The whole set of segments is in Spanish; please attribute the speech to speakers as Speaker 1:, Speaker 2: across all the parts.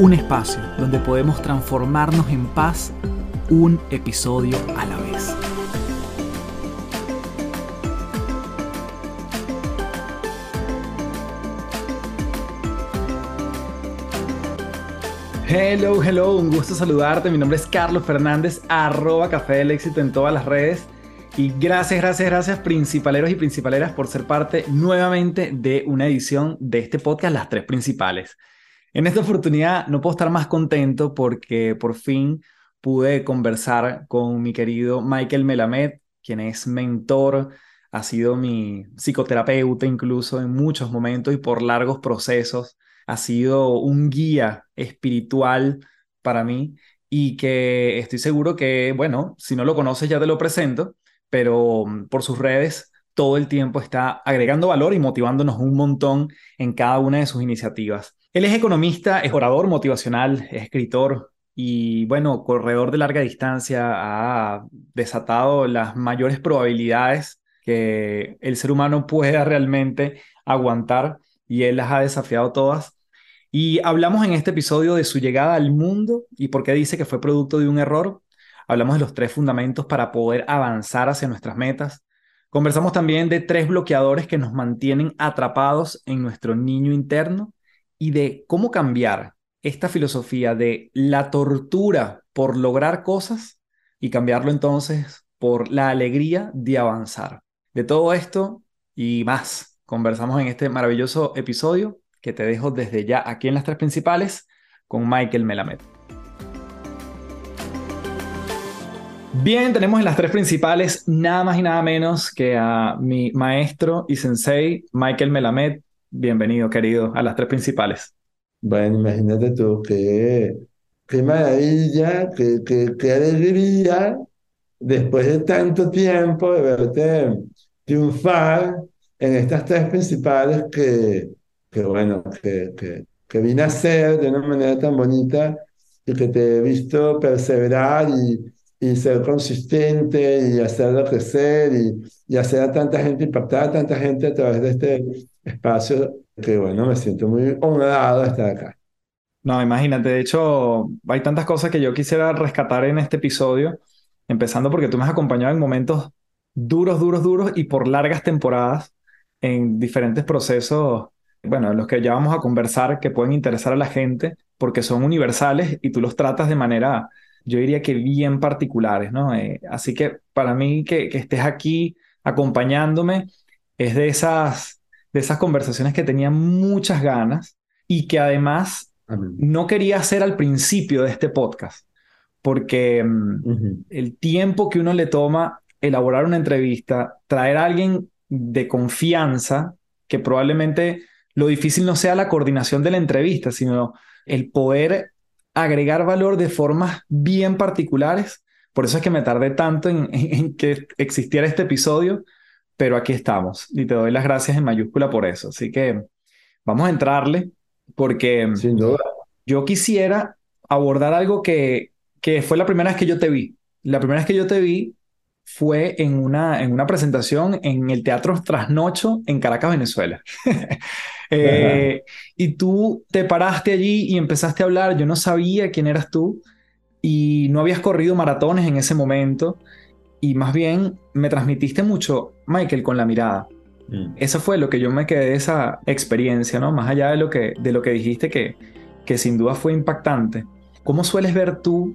Speaker 1: Un espacio donde podemos transformarnos en paz un episodio a la vez. Hello, hello, un gusto saludarte. Mi nombre es Carlos Fernández, arroba Café del Éxito en todas las redes. Y gracias, gracias, gracias, principaleros y principaleras, por ser parte nuevamente de una edición de este podcast, Las Tres Principales. En esta oportunidad no puedo estar más contento porque por fin pude conversar con mi querido Michael Melamed, quien es mentor, ha sido mi psicoterapeuta incluso en muchos momentos y por largos procesos, ha sido un guía espiritual para mí y que estoy seguro que, bueno, si no lo conoces ya te lo presento, pero mm, por sus redes todo el tiempo está agregando valor y motivándonos un montón en cada una de sus iniciativas. Él es economista, es orador motivacional, es escritor y bueno, corredor de larga distancia, ha desatado las mayores probabilidades que el ser humano pueda realmente aguantar y él las ha desafiado todas. Y hablamos en este episodio de su llegada al mundo y por qué dice que fue producto de un error, Hablamos de los tres fundamentos para poder avanzar hacia nuestras metas. Conversamos también de tres bloqueadores que nos mantienen atrapados en nuestro niño interno y de cómo cambiar esta filosofía de la tortura por lograr cosas y cambiarlo entonces por la alegría de avanzar. De todo esto y más, conversamos en este maravilloso episodio que te dejo desde ya aquí en las tres principales con Michael Melamed. Bien, tenemos en las tres principales nada más y nada menos que a mi maestro y sensei, Michael Melamed. Bienvenido, querido, a las tres principales.
Speaker 2: Bueno, imagínate tú, qué, qué maravilla, qué, qué, qué alegría, después de tanto tiempo de verte triunfar en estas tres principales que, que bueno, que, que, que vine a ser de una manera tan bonita y que te he visto perseverar y y ser consistente y hacerlo crecer y, y hacer a tanta gente, impactar a tanta gente a través de este espacio que, bueno, me siento muy honrado de estar acá.
Speaker 1: No, imagínate, de hecho, hay tantas cosas que yo quisiera rescatar en este episodio, empezando porque tú me has acompañado en momentos duros, duros, duros y por largas temporadas en diferentes procesos, bueno, los que ya vamos a conversar que pueden interesar a la gente porque son universales y tú los tratas de manera yo diría que bien particulares, ¿no? Eh, así que para mí que, que, estés aquí acompañándome es de esas, de esas conversaciones que tenía muchas ganas y que además no quería hacer al principio de este podcast, porque mm, el tiempo que uno le toma elaborar una entrevista, traer a alguien de confianza, que probablemente lo difícil no sea la coordinación de la entrevista, sino el poder agregar valor de formas bien particulares. Por eso es que me tardé tanto en, que existiera este episodio, pero aquí estamos y te doy las gracias en mayúscula por eso. Así que vamos a entrarle porque
Speaker 2: Sin duda.
Speaker 1: yo quisiera abordar algo que, que fue la primera vez que yo te vi. La primera vez que yo te vi fue en una, en una presentación en el Teatro Trasnocho en Caracas, Venezuela. Eh, y tú te paraste allí y empezaste a hablar, yo no sabía quién eras tú y no habías corrido maratones en ese momento y más bien me transmitiste mucho, Michael, con la mirada. Mm. Eso fue lo que yo me quedé de esa experiencia, ¿no? Más allá de lo que, de lo que dijiste que, que sin duda fue impactante. ¿Cómo sueles ver tú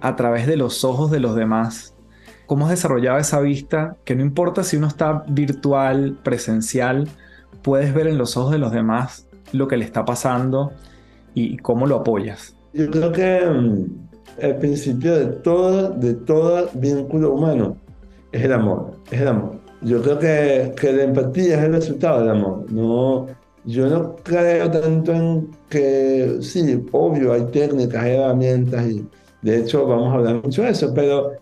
Speaker 1: a través de los ojos de los demás? ¿Cómo has desarrollado esa vista que no importa si uno está virtual, presencial, puedes ver en los ojos de los demás lo que le está pasando y cómo lo apoyas?
Speaker 2: Yo creo que mm, el principio de todo, de todo vínculo humano es el amor, es el amor. Yo creo que, que la empatía es el resultado del amor, no, yo no creo tanto en que, sí, obvio, hay técnicas, hay herramientas y de hecho vamos a hablar mucho de eso, pero,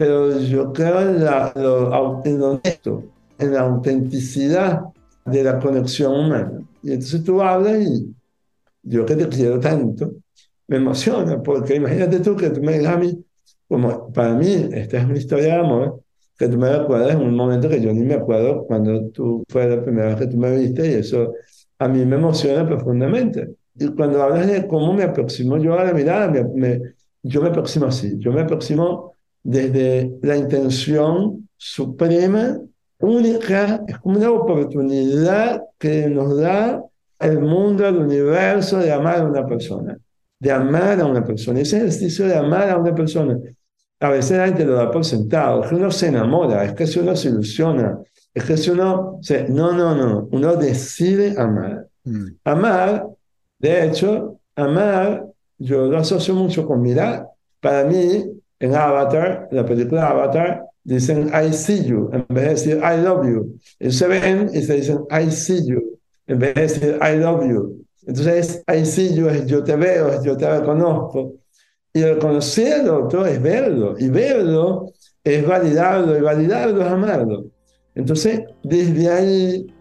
Speaker 2: pero yo creo en, la, lo, en lo honesto, en la autenticidad de la conexión humana. Y entonces tú hablas y yo que te quiero tanto, me emociona, porque imagínate tú que tú me digas a mí, como para mí, esta es una historia de amor, que tú me recuerdas en un momento que yo ni me acuerdo cuando tú fue la primera vez que tú me viste y eso a mí me emociona profundamente. Y cuando hablas de cómo me aproximo yo a la mirada, me, yo me aproximo así, yo me aproximo desde la intención suprema, única, es como una oportunidad que nos da el mundo, el universo de amar a una persona, de amar a una persona. Ese ejercicio de amar a una persona, a veces la gente lo da por sentado, es que uno se enamora, es que si uno se ilusiona, es que si uno, se, no, no, no, uno decide amar. Mm. Amar, de hecho, amar, yo lo asocio mucho con mirar. Para mí, en Avatar, la película Avatar, dicen I see you, en vez de decir I love you. Y se ven y se dicen I see you, en vez de decir I love you. Entonces, I see you es yo te veo, es yo te reconozco. Y reconocer al otro es verlo, y verlo es validarlo, y validarlo es amarlo. Entonces, desde ahí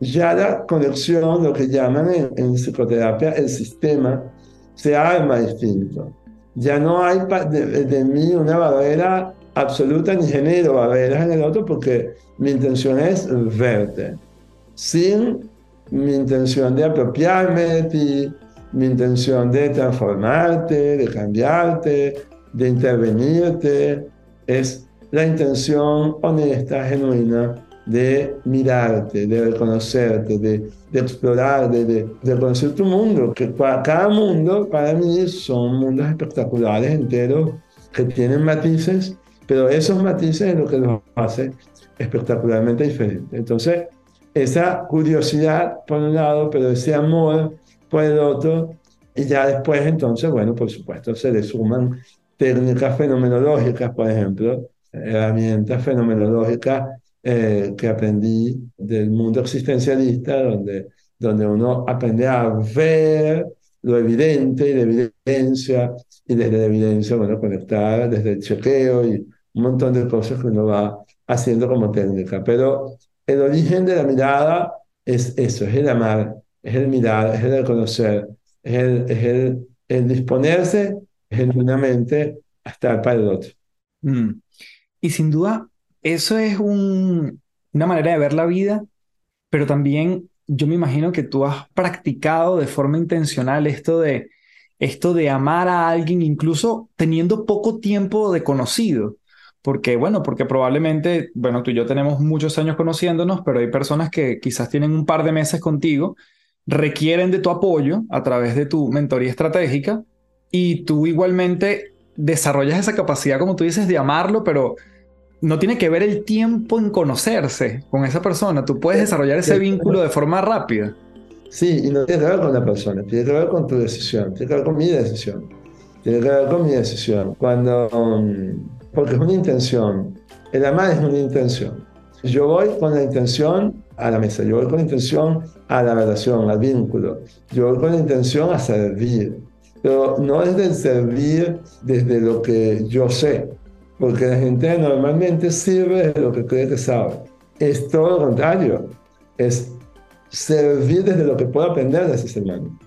Speaker 2: ya la conexión, lo que llaman en, psicoterapia el sistema, se arma distinto. Ya no hay de, mí una barrera absoluta ni genero barreras en el otro porque mi intención es verte, sin mi intención de apropiarme de ti, mi intención de transformarte, de cambiarte, de intervenirte, es la intención honesta, genuina de mirarte, de reconocerte, de, de explorar, de, de, de, conocer tu mundo. Que cada mundo para mí son mundos espectaculares, enteros, que tienen matices, pero esos matices es lo que los hace espectacularmente diferentes. Entonces, esa curiosidad por un lado, pero ese amor por el otro, y ya después entonces, bueno, por supuesto, se le suman técnicas fenomenológicas, por ejemplo, herramientas fenomenológicas eh, que aprendí del mundo existencialista, donde, donde uno aprende a ver lo evidente y la evidencia, y desde la evidencia, bueno, conectar desde el chequeo y un montón de cosas que uno va haciendo como técnica. Pero el origen de la mirada es eso, es el amar, es el mirar, es el reconocer, es el, es el, el disponerse genuinamente a estar para el otro.
Speaker 1: Mm. Y sin duda, eso es un, una manera de ver la vida, pero también yo me imagino que tú has practicado de forma intencional esto de, esto de amar a alguien incluso teniendo poco tiempo de conocido. Porque, bueno, porque probablemente, bueno, tú y yo tenemos muchos años conociéndonos, pero hay personas que quizás tienen un par de meses contigo, requieren de tu apoyo a través de tu mentoría estratégica y tú igualmente desarrollas esa capacidad, como tú dices, de amarlo, pero no tiene que ver el tiempo en conocerse con esa persona. Tú puedes desarrollar ese vínculo de forma rápida.
Speaker 2: Sí, y no tiene que ver con la persona, tiene que ver con tu decisión, tiene que ver con mi decisión. Tiene que ver con mi decisión. Cuando, um, porque es una intención. El amar es una intención. Yo voy con la intención a la mesa, yo voy con la intención a la relación, al vínculo. Yo voy con la intención a servir pero no es del servir desde lo que yo sé, porque la gente normalmente sirve de lo que cree que sabe. Es todo lo contrario, es servir desde lo que puedo aprender de ese ser humano.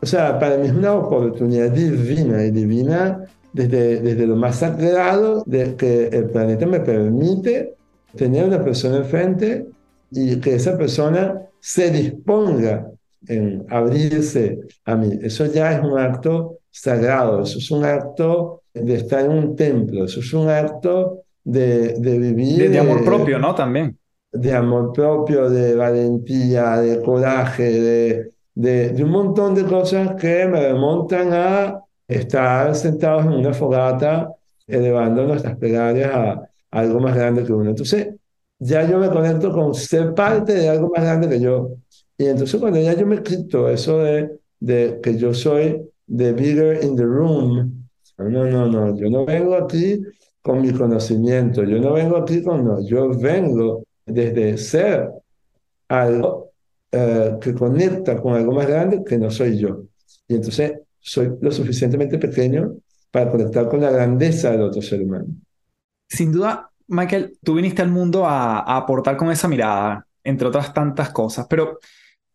Speaker 2: O sea, para mí es una oportunidad divina y divina desde, desde lo más sagrado de que el planeta me permite tener una persona enfrente y que esa persona se disponga en abrirse a mí. Eso ya es un acto sagrado, eso es un acto de estar en un templo, eso es un acto de, de vivir.
Speaker 1: De, amor propio, ¿no? También.
Speaker 2: De amor propio, de valentía, de coraje, de, de, de un montón de cosas que me remontan a estar sentados en una fogata elevando nuestras plegarias a algo más grande que uno. Entonces, ya yo me conecto con ser parte de algo más grande que yo. Y entonces cuando ya yo me quito eso de, de que yo soy the bigger in the room, no, no, no, yo no vengo aquí con mi conocimiento, yo no vengo aquí con, no, yo vengo desde ser algo eh, que conecta con algo más grande que no soy yo. Y entonces soy lo suficientemente pequeño para conectar con la grandeza del otro ser humano.
Speaker 1: Sin duda, Michael, tú viniste al mundo a, a aportar con esa mirada, entre otras tantas cosas, pero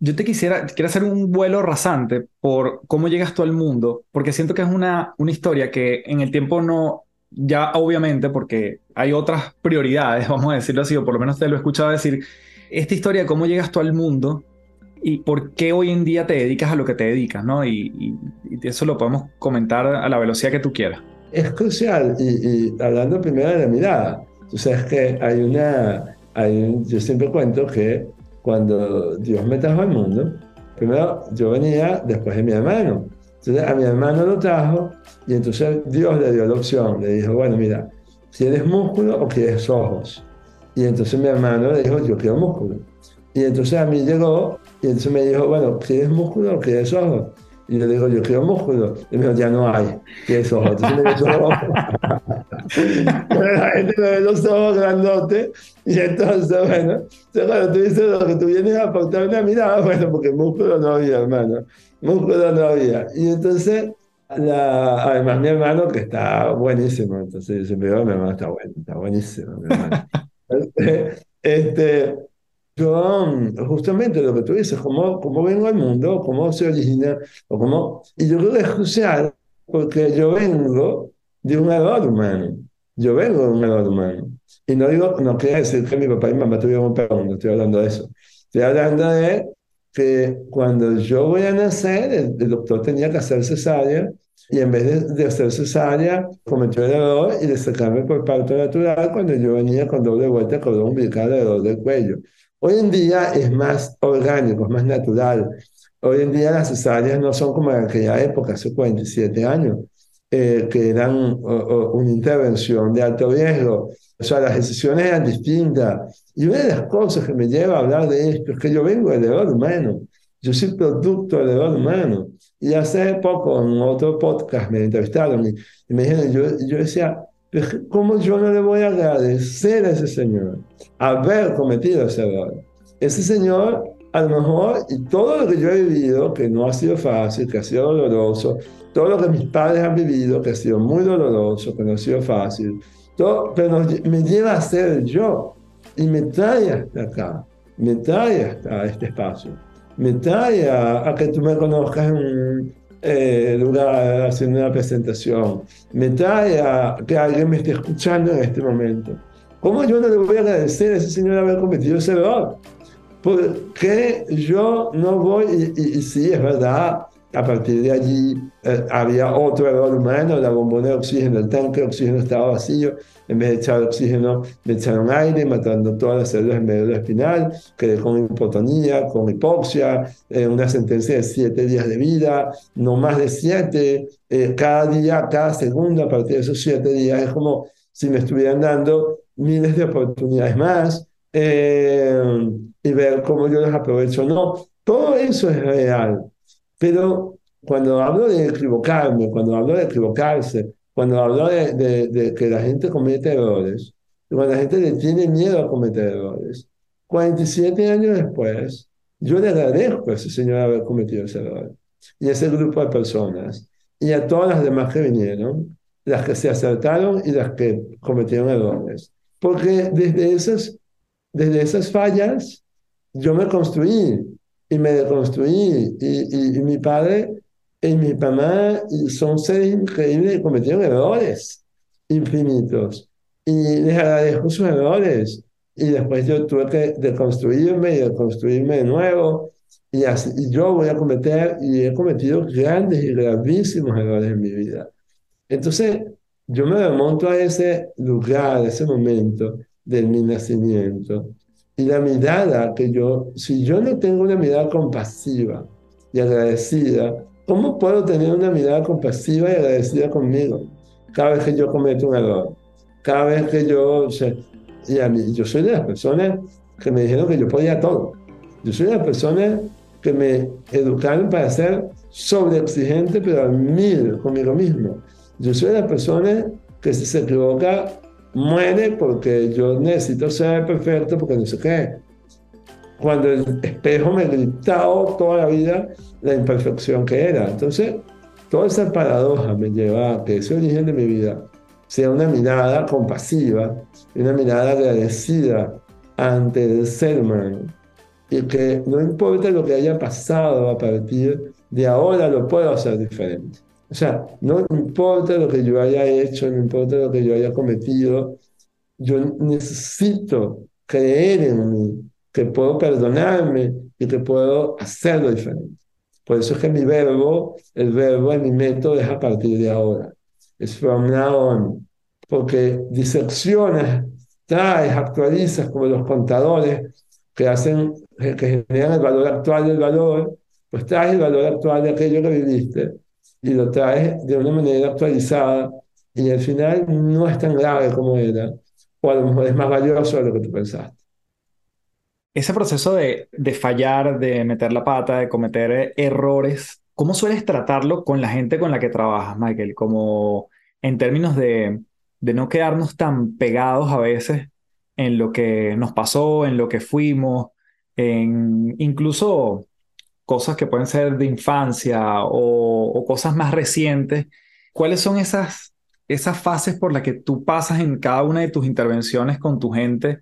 Speaker 1: yo te quisiera, quiero hacer un vuelo rasante por cómo llegas tú al mundo, porque siento que es una, una historia que en el tiempo no, ya obviamente, porque hay otras prioridades, vamos a decirlo así, o por lo menos te lo he escuchado decir, esta historia de cómo llegas tú al mundo y por qué hoy en día te dedicas a lo que te dedicas, ¿no? Y, eso lo podemos comentar a la velocidad que tú quieras.
Speaker 2: Es crucial, y, hablando primero de la mirada, tú sabes que hay una, hay yo siempre cuento que cuando Dios me trajo al mundo, primero yo venía después de mi hermano. Entonces a mi hermano lo trajo y entonces Dios le dio la opción, le dijo, bueno, mira, ¿quieres músculo o quieres ojos? Y entonces mi hermano le dijo, yo quiero músculo. Y entonces a mí llegó y entonces me dijo, bueno, ¿quieres músculo o quieres ojos? Y le digo, yo quiero músculo. Y me dijo, ya no hay. ¿Quieres ojos? Entonces me dijo, los ojos grandotes. Y entonces, bueno, cuando dices lo que tú vienes a aportar una mirada, bueno, porque músculo no había, hermano. Músculo no había. Y entonces, la, además mi hermano, que está buenísimo, entonces dice, mi hermano está bueno, está buenísimo, mi hermano. este, yo, justamente lo que tú dices, cómo, cómo vengo al mundo, cómo se origina, o cómo... Y yo creo que es crucial, porque yo vengo de un error humano. Yo vengo de un error humano. Y no digo, no quiere decir que mi papá y mi mamá tuvieron un perro, no estoy hablando de eso. Estoy hablando de que cuando yo voy a nacer, el, doctor tenía que hacer cesárea, y en vez de, hacer cesárea, cometió el error y de sacarme por parto natural cuando yo venía con doble vuelta, con un umbilical alrededor del cuello. Hoy en día es más orgánico, es más natural. Hoy en día las cesáreas no son como en aquella época, hace 47 años, eh, que eran una intervención de alto riesgo. O sea, las decisiones eran distintas. Y una de las cosas que me lleva a hablar de esto es que yo vengo del error humano. Yo soy producto del error humano. Y hace poco en otro podcast me entrevistaron y, me dijeron, yo, yo decía, ¿Cómo yo no le voy a agradecer a ese Señor haber cometido ese error? Ese Señor, a lo mejor, y todo lo que yo he vivido, que no ha sido fácil, que ha sido doloroso, todo lo que mis padres han vivido, que ha sido muy doloroso, que no ha sido fácil, todo, pero me lleva a ser yo y me trae hasta acá, me trae hasta este espacio, me trae a, a que tú me conozcas en, eh, lugar haciendo una presentación, me trae a que alguien me esté escuchando en este momento. ¿Cómo yo no le voy a agradecer a ese señor haber cometido ese error? Porque yo no voy, y, y sí, es verdad, a partir de allí eh, había otro error humano, la bombona de oxígeno, el tanque de oxígeno estaba vacío, en vez de echar oxígeno me echaron aire, matando todas las células medio espinal, quedé con hipotonía, con hipoxia, eh, una sentencia de siete días de vida, no más de siete, eh, cada día, cada segundo a partir de esos siete días es como si me estuvieran dando miles de oportunidades más y ver cómo yo las aprovecho. No, todo eso es real pero cuando hablo de equivocarme, cuando hablo de equivocarse, cuando hablo de, de, que la gente comete errores, cuando la gente le tiene miedo a cometer errores, 47 años después, yo le agradezco a ese señor haber cometido ese error. Y a ese grupo de personas. Y a todas las demás que vinieron, las que se acertaron y las que cometieron errores. Porque desde esas, desde esas fallas, yo me construí y me deconstruí. Y, y, mi padre y mi mamá son seres increíbles que cometieron errores infinitos. Y les agradezco sus errores. Y después yo tuve que deconstruirme y deconstruirme de nuevo. Y, así, y yo voy a cometer, y he cometido grandes y gravísimos errores en mi vida. Entonces, yo me remonto a ese lugar, a ese momento de mi nacimiento y la mirada que yo, si yo no tengo una mirada compasiva y agradecida, ¿cómo puedo tener una mirada compasiva y agradecida conmigo? Cada vez que yo cometo un error, cada vez que yo, y a mí, yo soy de las personas que me dijeron que yo podía todo. Yo soy de las personas que me educaron para ser sobreexigente, pero al mil conmigo mismo. Yo soy de las personas que si se equivoca muere porque yo necesito ser perfecto porque no sé qué. cuando el espejo me gritaba toda la vida la imperfección que era. Entonces, toda esa paradoja me lleva a que ese origen de mi vida sea una mirada compasiva, una mirada agradecida ante el ser humano. Y que no importa lo que haya pasado a partir de ahora, lo puedo hacer diferente. O sea, no importa lo que yo haya hecho, no importa lo que yo haya cometido, yo necesito creer en mí, que puedo perdonarme y que puedo hacerlo diferente. Por eso es que mi verbo, el verbo en mi método es a partir de ahora. Es from now on. Porque diseccionas, traes, actualizas como los contadores que hacen, que generan el valor actual del valor, pues traes el valor actual de aquello que viviste y lo traes de una manera actualizada y al final no es tan grave como era, o a lo mejor es más valioso de lo que tú pensaste.
Speaker 1: Ese proceso de, de fallar, de meter la pata, de cometer errores, ¿cómo sueles tratarlo con la gente con la que trabajas, Michael? Como en términos de, de no quedarnos tan pegados a veces en lo que nos pasó, en lo que fuimos, en incluso cosas que pueden ser de infancia o, o cosas más recientes. ¿Cuáles son esas, esas fases por las que tú pasas en cada una de tus intervenciones con tu gente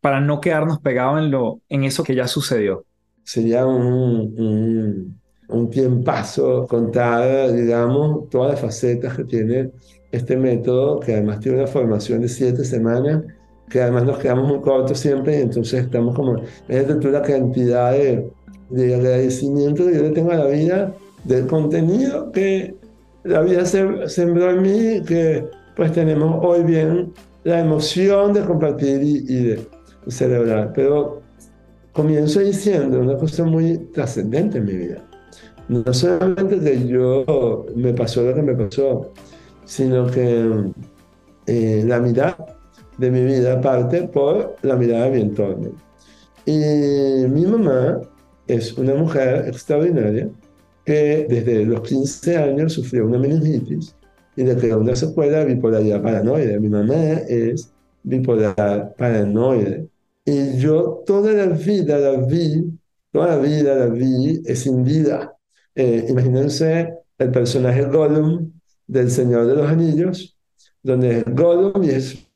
Speaker 1: para no quedarnos pegados en, lo, en eso que ya sucedió?
Speaker 2: Sería un, un, un tiempazo contar, digamos, todas las facetas que tiene este método, que además tiene una formación de siete semanas, que además nos quedamos muy cortos siempre, y entonces estamos como, es la cantidad de, de agradecimiento que yo le tengo a la vida, del contenido que la vida sembró en mí, que pues tenemos hoy bien la emoción de compartir y, y de, celebrar. Pero comienzo diciendo una cosa muy trascendente en mi vida. No solamente que yo me pasó lo que me pasó, sino que eh, la mirada de mi vida parte por la mirada de mi entorno. Y mi mamá es una mujer extraordinaria que desde los 15 años sufrió una meningitis y le creó una secuela de bipolaridad paranoide. Mi mamá es bipolar paranoide. Y yo toda la vida la vi, toda la vida la vi escindida. Eh, imagínense el personaje Gollum del Señor de los Anillos, donde es Gollum y es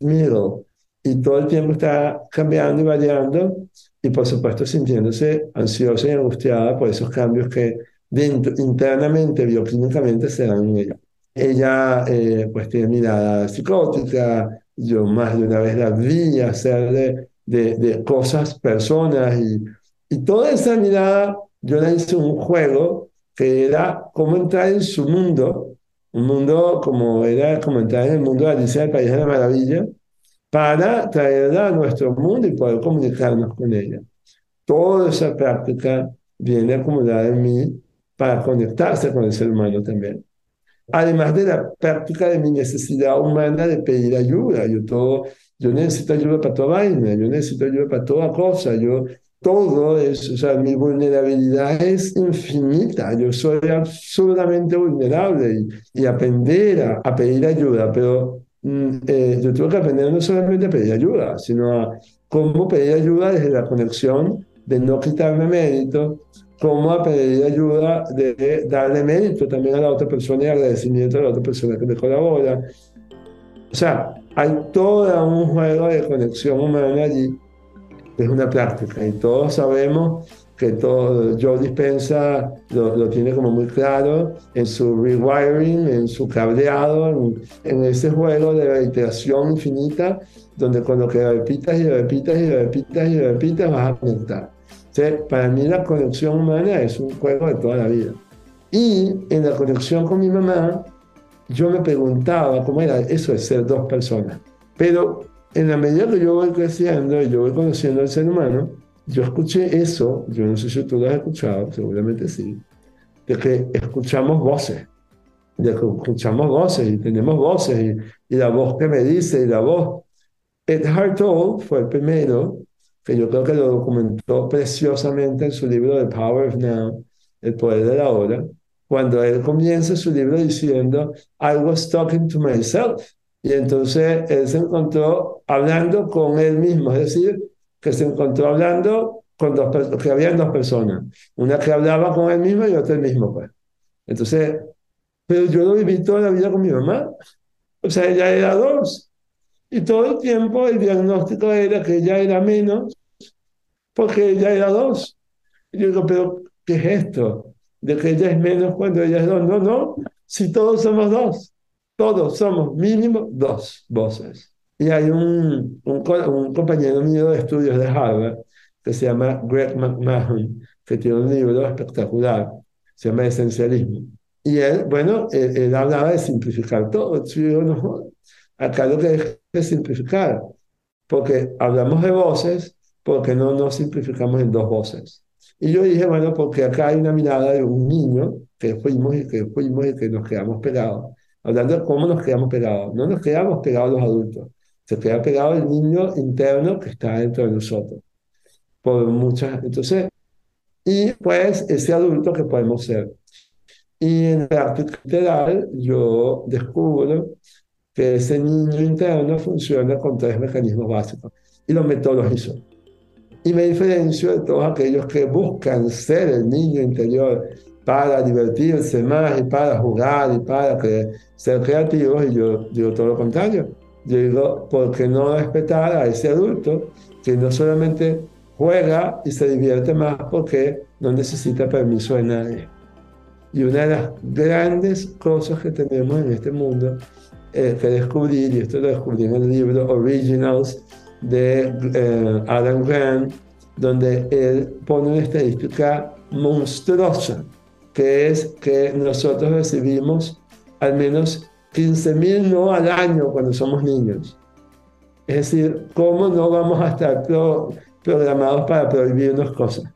Speaker 2: Middle. Y todo el tiempo está cambiando y variando y por supuesto sintiéndose ansiosa y angustiada por esos cambios que dentro, internamente, bioquímicamente se dan en ella. Ella eh, pues tiene mirada psicótica, yo más de una vez la vi hacer de, de, de cosas, personas, y, y toda esa mirada yo la hice un juego que era cómo entrar en su mundo, un mundo como era como entrar en el mundo de Alicia del País de la Maravilla, para traerla a nuestro mundo y poder comunicarnos con ella. Toda esa práctica viene acumulada en mí para conectarse con el ser humano también además de la práctica de mi necesidad humana de pedir ayuda. Yo, todo, yo necesito ayuda para toda vaina, yo necesito ayuda para toda cosa, yo todo es, o sea, mi vulnerabilidad es infinita, yo soy absolutamente vulnerable y, y aprender a, a, pedir ayuda, pero eh, yo tengo que aprender no solamente a pedir ayuda, sino a cómo pedir ayuda desde la conexión de no quitarme mérito, cómo pedir ayuda de darle mérito también a la otra persona y agradecimiento a la otra persona que me colabora. O sea, hay todo un juego de conexión humana allí, es una práctica, y todos sabemos que todo, Joe Dispensa lo, lo, tiene como muy claro en su rewiring, en su cableado, en, en ese juego de la iteración infinita, donde con lo que repitas y repitas y repitas y repitas vas a conectar para mí la conexión humana es un juego de toda la vida. Y en la conexión con mi mamá, yo me preguntaba cómo era eso de ser dos personas. Pero en la medida que yo voy creciendo y yo voy conociendo al ser humano, yo escuché eso, yo no sé si tú lo has escuchado, seguramente sí, de que escuchamos voces, de que escuchamos voces y tenemos voces y, y la voz que me dice y la voz. Ed Hartol fue el primero que yo creo que lo documentó preciosamente en su libro The Power of Now, El Poder de la Hora, cuando él comienza su libro diciendo, I was talking to myself. Y entonces él se encontró hablando con él mismo, es decir, que se encontró hablando con dos que habían dos personas, una que hablaba con él mismo y otra el mismo, pues. Entonces, pero yo lo viví toda la vida con mi mamá. O sea, ella era dos. Y todo el tiempo el diagnóstico era que ella era menos porque ella era dos. Y yo digo, pero ¿qué es esto? De que ella es menos cuando ella es dos. No, no, si todos somos dos. Todos somos mínimo dos voces. Y hay un, un, un compañero mío de estudios de Harvard que se llama Greg McMahon, que tiene un libro espectacular, se llama Esencialismo. Y él, bueno, él, hablaba de simplificar todo. Yo no, acá lo que es, simplificar, porque hablamos de voces, porque no nos simplificamos en dos voces. Y yo dije, bueno, porque acá hay una mirada de un niño que fuimos y que fuimos y que nos quedamos pegados. Hablando de cómo nos quedamos pegados. No nos quedamos pegados los adultos. Se queda pegado el niño interno que está dentro de nosotros por muchas, entonces, y pues ese adulto que podemos ser. Y en la práctica literal yo descubro que ese niño interno funciona con tres mecanismos básicos y los metodologizo. Y me diferencio de todos aquellos que buscan ser el niño interior para divertirse más y para jugar y para ser creativos y yo digo todo lo contrario. Yo digo, ¿por qué no respetar a ese adulto que no solamente juega y se divierte más porque no necesita permiso de nadie. Y una de las grandes cosas que tenemos en este mundo eh, que descubrir, y esto lo descubrí en el libro Originals de eh, Adam Grant, donde él pone una estadística monstruosa, que es que nosotros recibimos al menos 15.000 no al año cuando somos niños. Es decir, ¿cómo no vamos a estar programados para prohibirnos cosas.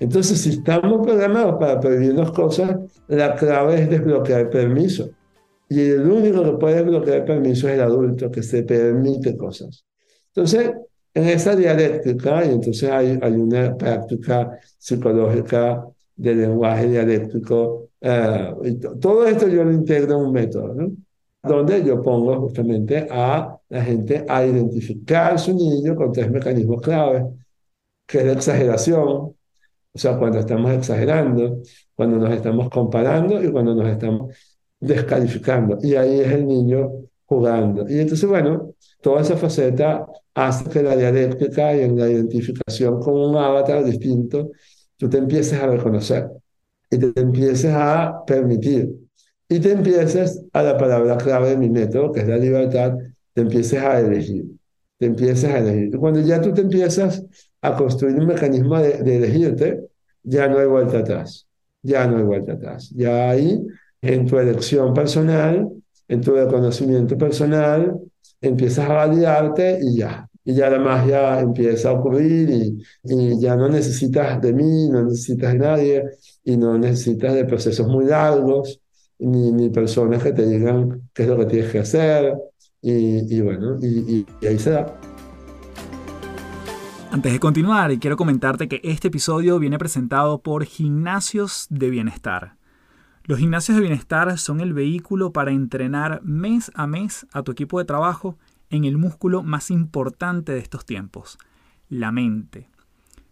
Speaker 2: Entonces, si estamos programados para prohibirnos cosas, la clave es desbloquear permiso. Y el único que puede desbloquear permiso es el adulto, que se permite cosas. Entonces, en esa dialéctica, y entonces hay, hay una práctica psicológica de lenguaje dialéctico, eh, y todo esto yo lo integro en un método, ¿no? Donde yo pongo justamente a la gente a identificar su niño con tres mecanismos claves que es la exageración, o sea, cuando estamos exagerando, cuando nos estamos comparando y cuando nos estamos descalificando. Y ahí es el niño jugando. Y entonces, bueno, toda esa faceta hace que la dialéctica y en la identificación con un avatar distinto, tú te empieces a reconocer y te empieces a permitir. Y te empieces a la palabra clave de mi método, que es la libertad, te empieces a elegir. Te empieces a elegir. Y cuando ya tú te empiezas a construir un mecanismo de, elegirte, ya no hay vuelta atrás. Ya no hay vuelta atrás. Ya ahí, en tu elección personal, en tu reconocimiento personal, empiezas a validarte y ya. Y ya la magia empieza a ocurrir y, y ya no necesitas de mí, no necesitas de nadie y no necesitas de procesos muy largos, ni, ni personas que te digan qué es lo que tienes que hacer. Y, y bueno, y, ahí se da.
Speaker 1: Antes de continuar, quiero comentarte que este episodio viene presentado por Gimnasios de Bienestar. Los gimnasios de bienestar son el vehículo para entrenar mes a mes a tu equipo de trabajo en el músculo más importante de estos tiempos, la mente.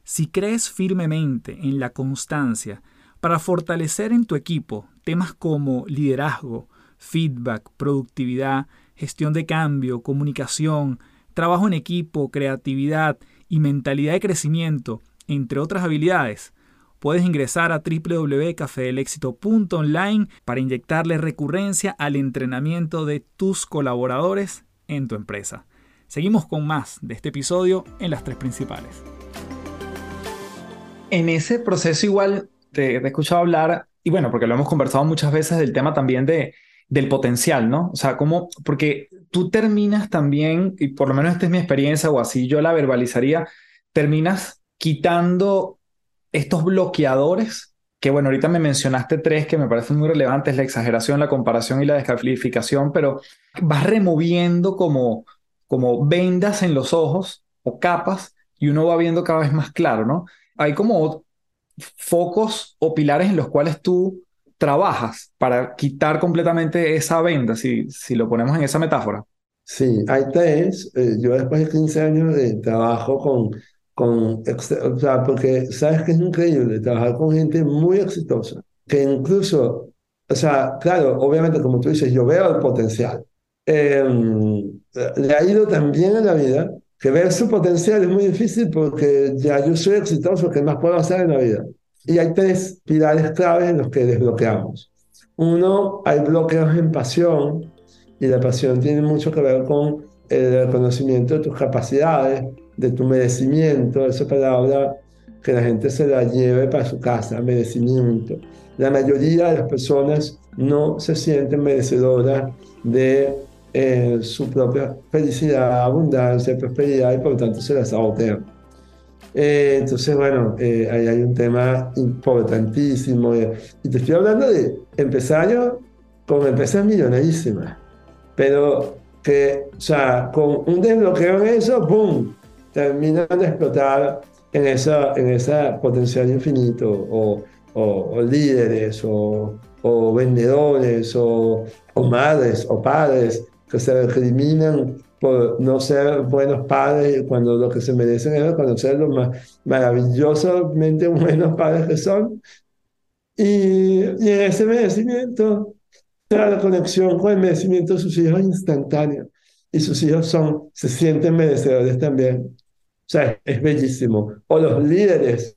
Speaker 1: Si crees firmemente en la constancia para fortalecer en tu equipo temas como liderazgo, feedback, productividad, gestión de cambio, comunicación, trabajo en equipo, creatividad y mentalidad de crecimiento, entre otras habilidades, puedes ingresar a www.cafedelexito.online para inyectarle recurrencia al entrenamiento de tus colaboradores en tu empresa. Seguimos con más de este episodio en las tres principales. En ese proceso igual te, he escuchado hablar, y bueno, porque lo hemos conversado muchas veces del tema también de, del potencial, ¿no? O sea, como, porque tú terminas también, y por lo menos esta es mi experiencia o así yo la verbalizaría, terminas quitando estos bloqueadores, que bueno, ahorita me mencionaste tres que me parecen muy relevantes, la exageración, la comparación y la descalificación, pero vas removiendo como, como vendas en los ojos o capas y uno va viendo cada vez más claro, ¿no? Hay como focos o pilares en los cuales tú trabajas para quitar completamente esa venda, si, si lo ponemos en esa metáfora?
Speaker 2: Sí, hay tres. Eh, yo después de 15 años de trabajo con, con, o sea, porque sabes que es increíble trabajar con gente muy exitosa, que incluso, o sea, claro, obviamente como tú dices, yo veo el potencial. Em, le ha ido tan bien en la vida que ver su potencial es muy difícil porque ya yo soy exitoso, ¿qué más puedo hacer en la vida? Y hay tres pilares claves en los que desbloqueamos. Uno, hay bloqueos en pasión, y la pasión tiene mucho que ver con el reconocimiento de tus capacidades, de tu merecimiento, esa palabra que la gente se la lleve para su casa, merecimiento. La mayoría de las personas no se sienten merecedoras de eh, su propia felicidad, abundancia, prosperidad y por tanto se las sabotean. Eh, entonces, bueno, eh, ahí hay un tema importantísimo. y te estoy hablando de empresarios con empresas millonarísimas pero que, o sea, con un desbloqueo en eso, ¡boom! Terminan de explotar en esa, en esa potencial infinito, o, o, líderes, o, o vendedores, o, o, madres, o padres que se recriminan por no ser buenos padres cuando lo que se merecen es conocer los más maravillosamente buenos padres que son. Y, y en ese merecimiento la conexión con el merecimiento de sus hijos instantáneo y sus hijos son, se sienten merecedores también. O sea, es, bellísimo. O los líderes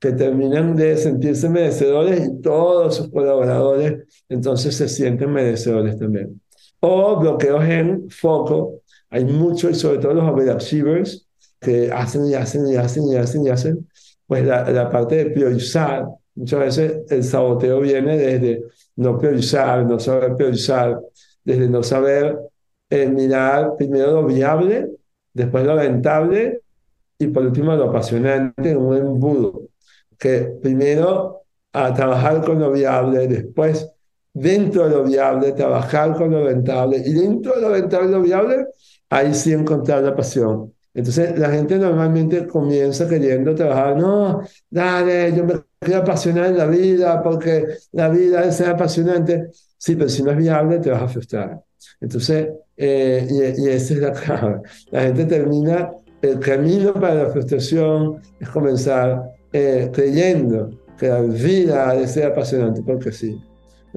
Speaker 2: que terminan de sentirse merecedores y todos sus colaboradores entonces se sienten merecedores también. O bloqueos en foco. Hay muchos, y sobre todo los overachievers, que hacen y hacen y hacen y hacen y hacen. Pues la, la parte de priorizar. Muchas veces el saboteo viene desde no priorizar, no saber priorizar, desde no saber eh, mirar primero lo viable, después lo rentable y por último lo apasionante un embudo. Que primero a trabajar con lo viable, después dentro de lo viable, trabajar con lo rentable y dentro de lo rentable y lo viable, ahí sí encontrar la pasión. Entonces la gente normalmente comienza queriendo trabajar, no, dale, yo me quiero apasionar en la vida porque la vida es apasionante. Sí, pero si no es viable te vas a frustrar. Entonces, eh, y, y esa es la clave. La gente termina, el camino para la frustración es comenzar eh, creyendo que la vida ser apasionante porque sí.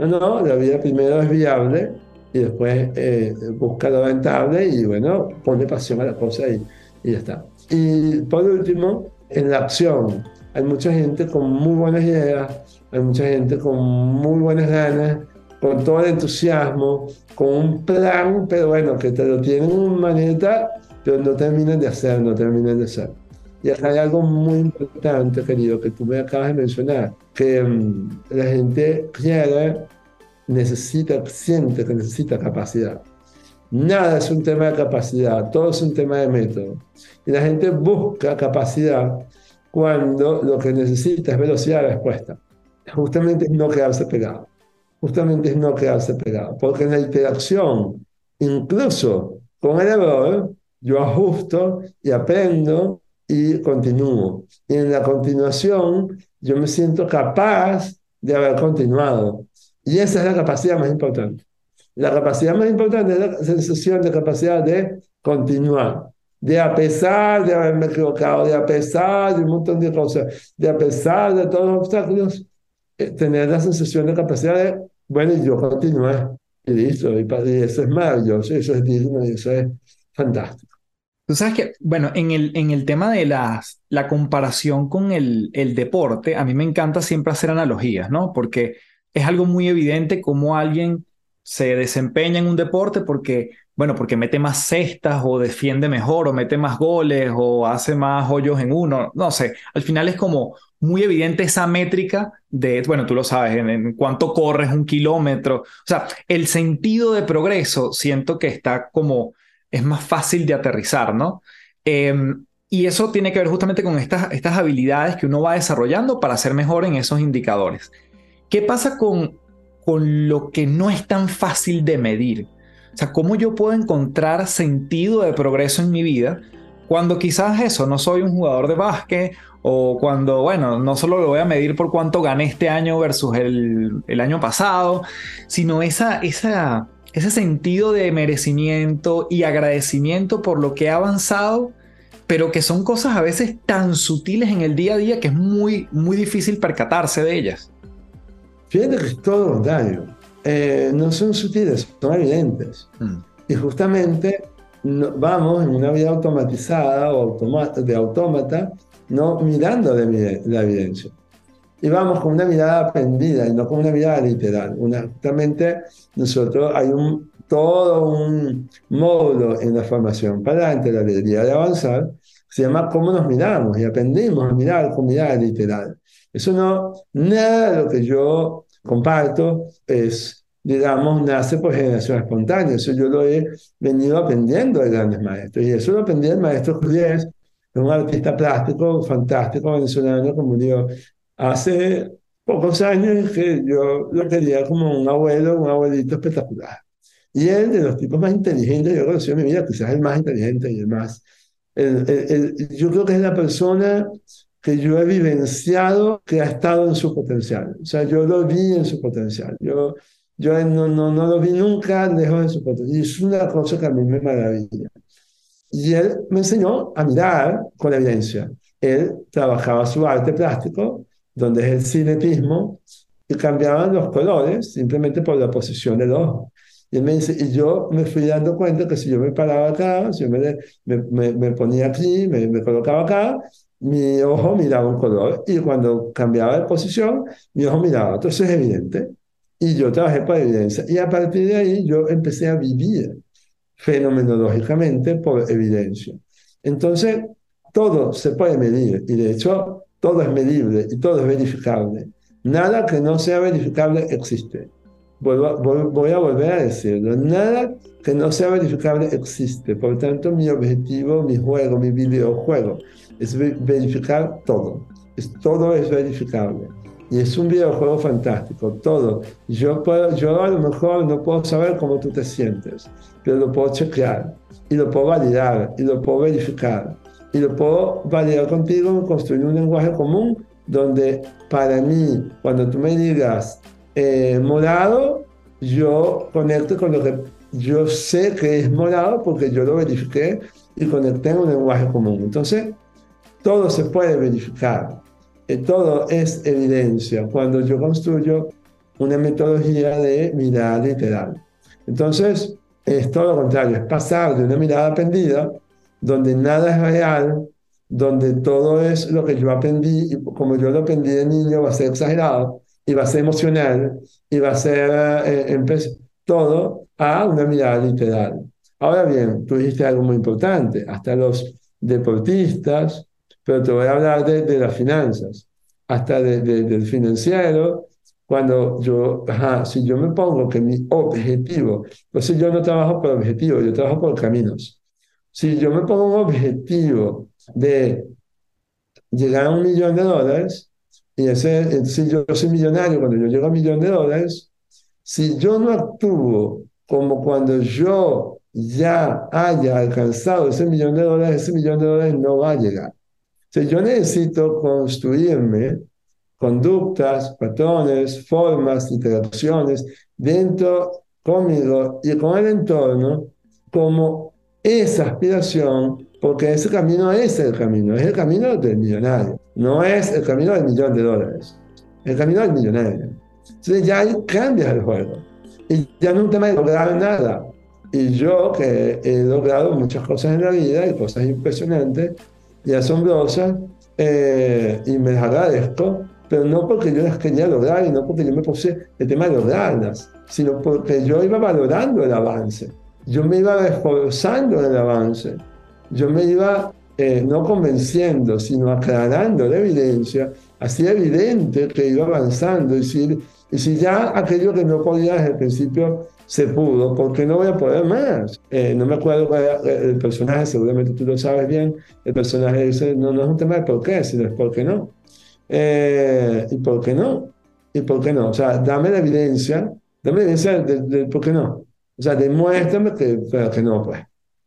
Speaker 2: No, no, la vida primero es viable y después eh, busca lo rentable y bueno, pone pasión a la cosa y y ya está. Y por último, en la acción. Hay mucha gente con muy buenas ideas, hay mucha gente con muy buenas ganas, con todo el entusiasmo, con un plan, pero bueno, que te lo tienen en maneta, pero no terminan de hacer, no terminan de hacer. Y acá hay algo muy importante, querido, que tú me acabas de mencionar, que mm, la gente quiere, necesita, siente que necesita capacidad. Nada es un tema de capacidad, todo es un tema de método. Y la gente busca capacidad cuando lo que necesita es velocidad de respuesta. Justamente es no quedarse pegado. Justamente es no quedarse pegado. Porque en la interacción, incluso con el error, yo ajusto y aprendo y continúo. Y en la continuación, yo me siento capaz de haber continuado. Y esa es la capacidad más importante. La capacidad más importante es la sensación de capacidad de continuar, de a pesar de haberme equivocado, de a pesar de un montón de cosas, de a pesar de todos los obstáculos, eh, tener la sensación de capacidad de, bueno, yo continué, y listo, y, eso es maravilloso, eso es digno, y eso es fantástico.
Speaker 1: Tú sabes que, bueno, en el, en el tema de las, la comparación con el, el deporte, a mí me encanta siempre hacer analogías, ¿no? Porque es algo muy evidente como alguien se desempeña en un deporte porque, bueno, porque mete más cestas o defiende mejor o mete más goles o hace más hoyos en uno, no sé, al final es como muy evidente esa métrica de, bueno, tú lo sabes, en, cuánto corres un kilómetro, o sea, el sentido de progreso siento que está como, es más fácil de aterrizar, ¿no? Em, y eso tiene que ver justamente con estas, estas habilidades que uno va desarrollando para ser mejor en esos indicadores. ¿Qué pasa con con lo que no es tan fácil de medir. O sea, ¿cómo yo puedo encontrar sentido de progreso en mi vida cuando quizás eso, no soy un jugador de básquet o cuando, bueno, no solo lo voy a medir por cuánto gané este año versus el, el año pasado, sino esa, esa, ese sentido de merecimiento y agradecimiento por lo que he avanzado, pero que son cosas a veces tan sutiles en el día a día que es muy, muy difícil percatarse de ellas.
Speaker 2: Fíjate que todo lo. Eh, no son sutiles, son evidentes. Mm. Y justamente vamos en una vida automatizada o de autómata, no mirando la, la evidencia. Y vamos con una mirada aprendida y no con una mirada literal. Una, justamente nosotros hay un, todo un módulo en la formación para la habilidad de avanzar, se llama cómo nos miramos y aprendimos a mirar con mirada literal. Eso no, nada de lo que yo comparto es, digamos, nace por generación espontánea. Eso yo lo he venido aprendiendo de grandes maestros. Y eso lo aprendí del maestro Juliés, un artista plástico fantástico venezolano como murió hace pocos años que yo lo quería como un abuelo, un abuelito espectacular. Y él, de los tipos más inteligentes, yo conocí en mi vida, quizás el más inteligente y el más... yo creo que es la persona que yo he vivenciado que ha estado en su potencial. O sea, yo lo vi en su potencial. Yo, yo no, no, no lo vi nunca lejos de su potencial. Y es una cosa que a mí me maravilla. Y él me enseñó a mirar con evidencia. Él trabajaba su arte plástico, donde es el cinetismo, y cambiaban los colores simplemente por la posición del ojo. Y él me dice, y yo me fui dando cuenta que si yo me paraba acá, si yo me, me, me ponía aquí, me, me colocaba acá, mi ojo miraba un color y cuando cambiaba de posición, mi ojo miraba otro. Eso es evidente. Y yo trabajé por evidencia. Y a partir de ahí yo empecé a vivir fenomenológicamente por evidencia. Entonces, todo se puede medir y de hecho todo es medible y todo es verificable. Nada que no sea verificable existe. voy a volver a decirlo. Nada que no sea verificable existe. Por tanto, mi objetivo, mi juego, mi videojuego es verificar todo. Es, todo es verificable. Y es un videojuego fantástico, todo. Yo, puedo, yo a lo mejor no puedo saber cómo tú te sientes, pero lo puedo chequear y lo puedo validar y lo puedo verificar y lo puedo validar contigo, construir un lenguaje común donde para mí, cuando tú me digas eh, morado, yo conecto con lo que yo sé que es morado porque yo lo verifiqué y conecté en un lenguaje común. Entonces, todo se puede verificar, eh, todo es evidencia cuando yo construyo una metodología de mirada literal. Entonces, es todo lo contrario, es pasar de una mirada aprendida, donde nada es real, donde todo es lo que yo aprendí, y como yo lo aprendí de niño, va a ser exagerado, y va a ser emocional, y va a ser eh, todo a una mirada literal. Ahora bien, tú dijiste algo muy importante, hasta los deportistas, pero te voy a hablar de, de las finanzas, hasta de, del financiero. Cuando yo, ajá, si yo me pongo que mi objetivo, pues yo no trabajo por objetivo, yo trabajo por caminos. Si yo me pongo un objetivo de llegar a un millón de dólares, y ese, si yo soy millonario, cuando yo llego a un millón de dólares, si yo no actúo como cuando yo ya haya alcanzado ese millón de dólares, ese millón de dólares no va a llegar. Yo necesito construirme conductas, patrones, formas, interacciones dentro conmigo y con el entorno como esa aspiración, porque ese camino es el camino, es el camino del millonario, no es el camino del millón de dólares, el camino del millonario. Entonces ya cambia el juego y ya no es un tema de lograr nada. Y yo que he logrado muchas cosas en la vida y cosas impresionantes, y asombrosas eh, y me las agradezco, pero no porque yo las quería lograr y no porque yo me puse el tema de lograrlas, sino porque yo iba valorando el avance, yo me iba esforzando en el avance, yo me iba eh, no convenciendo, sino aclarando la evidencia, así evidente que iba avanzando y si, y si ya aquello que no podía desde el principio se pudo, porque no voy a poder más. Eh, no me acuerdo cuál era el personaje, seguramente tú lo sabes bien. El personaje dice, no, no es un tema de por qué, sino es por qué no. Eh, ¿Y por qué no? ¿Y por qué no? O sea, dame la evidencia, dame la evidencia del, por qué no. O sea, demuéstrame que, que no, pues.